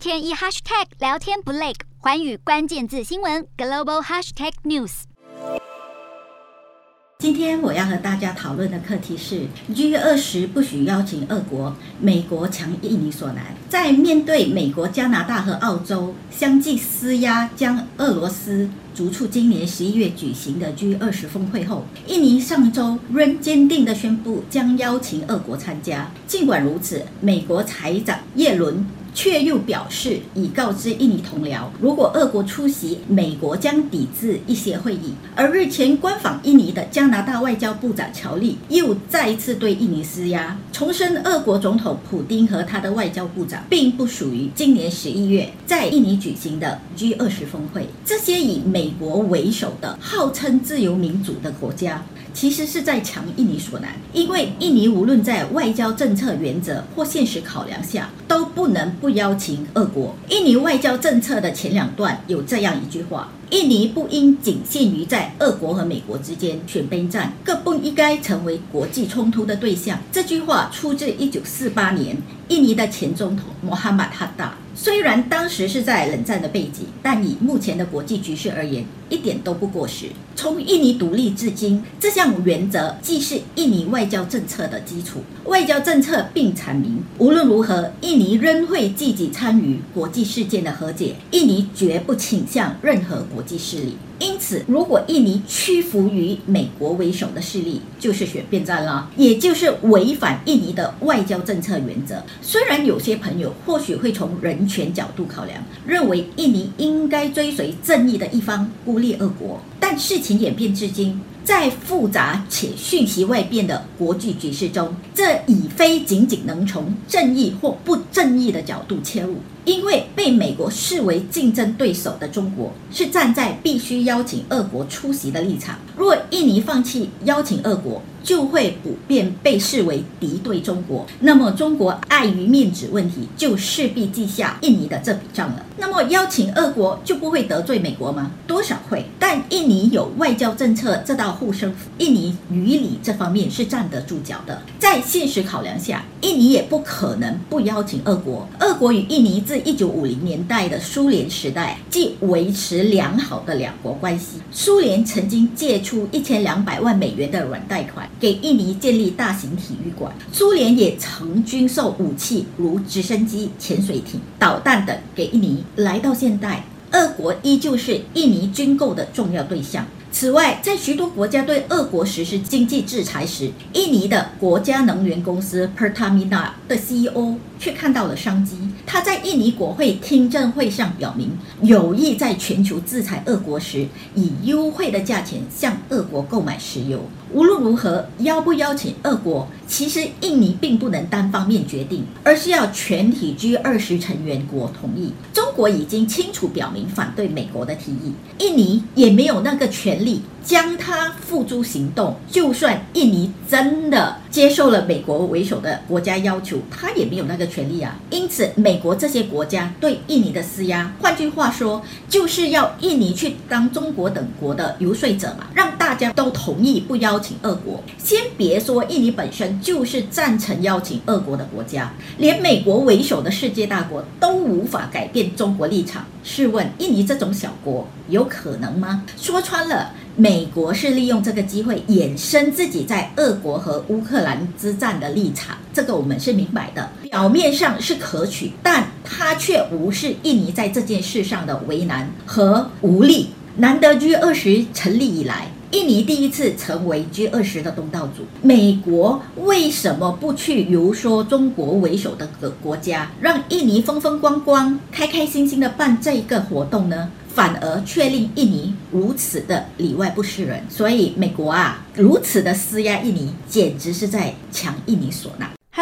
天一 hashtag 聊天不累，寰宇关键字新闻 global hashtag news。今天我要和大家讨论的课题是 G 二十不许邀请俄国，美国强印尼所难。在面对美国、加拿大和澳洲相继施压，将俄罗斯逐出今年十一月举行的 G 二十峰会后，印尼上周仍坚定地宣布将邀请俄国参加。尽管如此，美国财长耶伦。却又表示，已告知印尼同僚，如果俄国出席，美国将抵制一些会议。而日前官访印尼的加拿大外交部长乔利又再一次对印尼施压，重申俄国总统普丁和他的外交部长并不属于今年十一月在印尼举行的 G 二十峰会。这些以美国为首的号称自由民主的国家，其实是在强印尼所难，因为印尼无论在外交政策原则或现实考量下，都不能不邀请俄国。印尼外交政策的前两段有这样一句话：印尼不应仅限于在俄国和美国之间选边站，更不应该成为国际冲突的对象。这句话出自1948年印尼的前总统穆罕默哈达。虽然当时是在冷战的背景，但以目前的国际局势而言，一点都不过时。从印尼独立至今，这项原则既是印尼外交政策的基础。外交政策并阐明，无论如何，印尼仍会积极参与国际事件的和解。印尼绝不倾向任何国际势力。因此，如果印尼屈服于美国为首的势力，就是选边站了，也就是违反印尼的外交政策原则。虽然有些朋友或许会从人权角度考量，认为印尼应该追随正义的一方，孤立俄国，但事情演变至今。在复杂且瞬息万变的国际局势中，这已非仅仅能从正义或不正义的角度切入，因为被美国视为竞争对手的中国是站在必须邀请俄国出席的立场。若印尼放弃邀请俄国，就会普遍被视为敌对中国。那么，中国碍于面子问题，就势必记下印尼的这笔账了。那么，邀请俄国就不会得罪美国吗？多少会，但印尼有外交政策这道护身符，印尼于理这方面是站得住脚的。在现实考量下，印尼也不可能不邀请俄国。俄国与印尼自一九五零年代的苏联时代即维持良好的两国关系。苏联曾经借出一千两百万美元的软贷款。给印尼建立大型体育馆，苏联也曾军售武器，如直升机、潜水艇、导弹等给印尼。来到现代，俄国依旧是印尼军购的重要对象。此外，在许多国家对俄国实施经济制裁时，印尼的国家能源公司 Pertamina 的 CEO 却看到了商机。他在印尼国会听证会上表明，有意在全球制裁俄国时，以优惠的价钱向俄国购买石油。无论如何，邀不邀请俄国，其实印尼并不能单方面决定，而是要全体 G 二十成员国同意。中国已经清楚表明反对美国的提议，印尼也没有那个权利。将它付诸行动。就算印尼真的接受了美国为首的国家要求，他也没有那个权利啊。因此，美国这些国家对印尼的施压，换句话说，就是要印尼去当中国等国的游说者嘛，让大家都同意不邀邀请俄国。先别说印尼本身就是赞成邀请俄国的国家，连美国为首的世界大国都无法改变中国立场。试问，印尼这种小国有可能吗？说穿了。美国是利用这个机会衍生自己在俄国和乌克兰之战的立场，这个我们是明白的。表面上是可取，但它却无视印尼在这件事上的为难和无力。难得 G 二十成立以来，印尼第一次成为 G 二十的东道主，美国为什么不去游说中国为首的个国家，让印尼风风光光、开开心心的办这一个活动呢？反而却令印尼如此的里外不是人，所以美国啊如此的施压印尼，简直是在强印尼所难。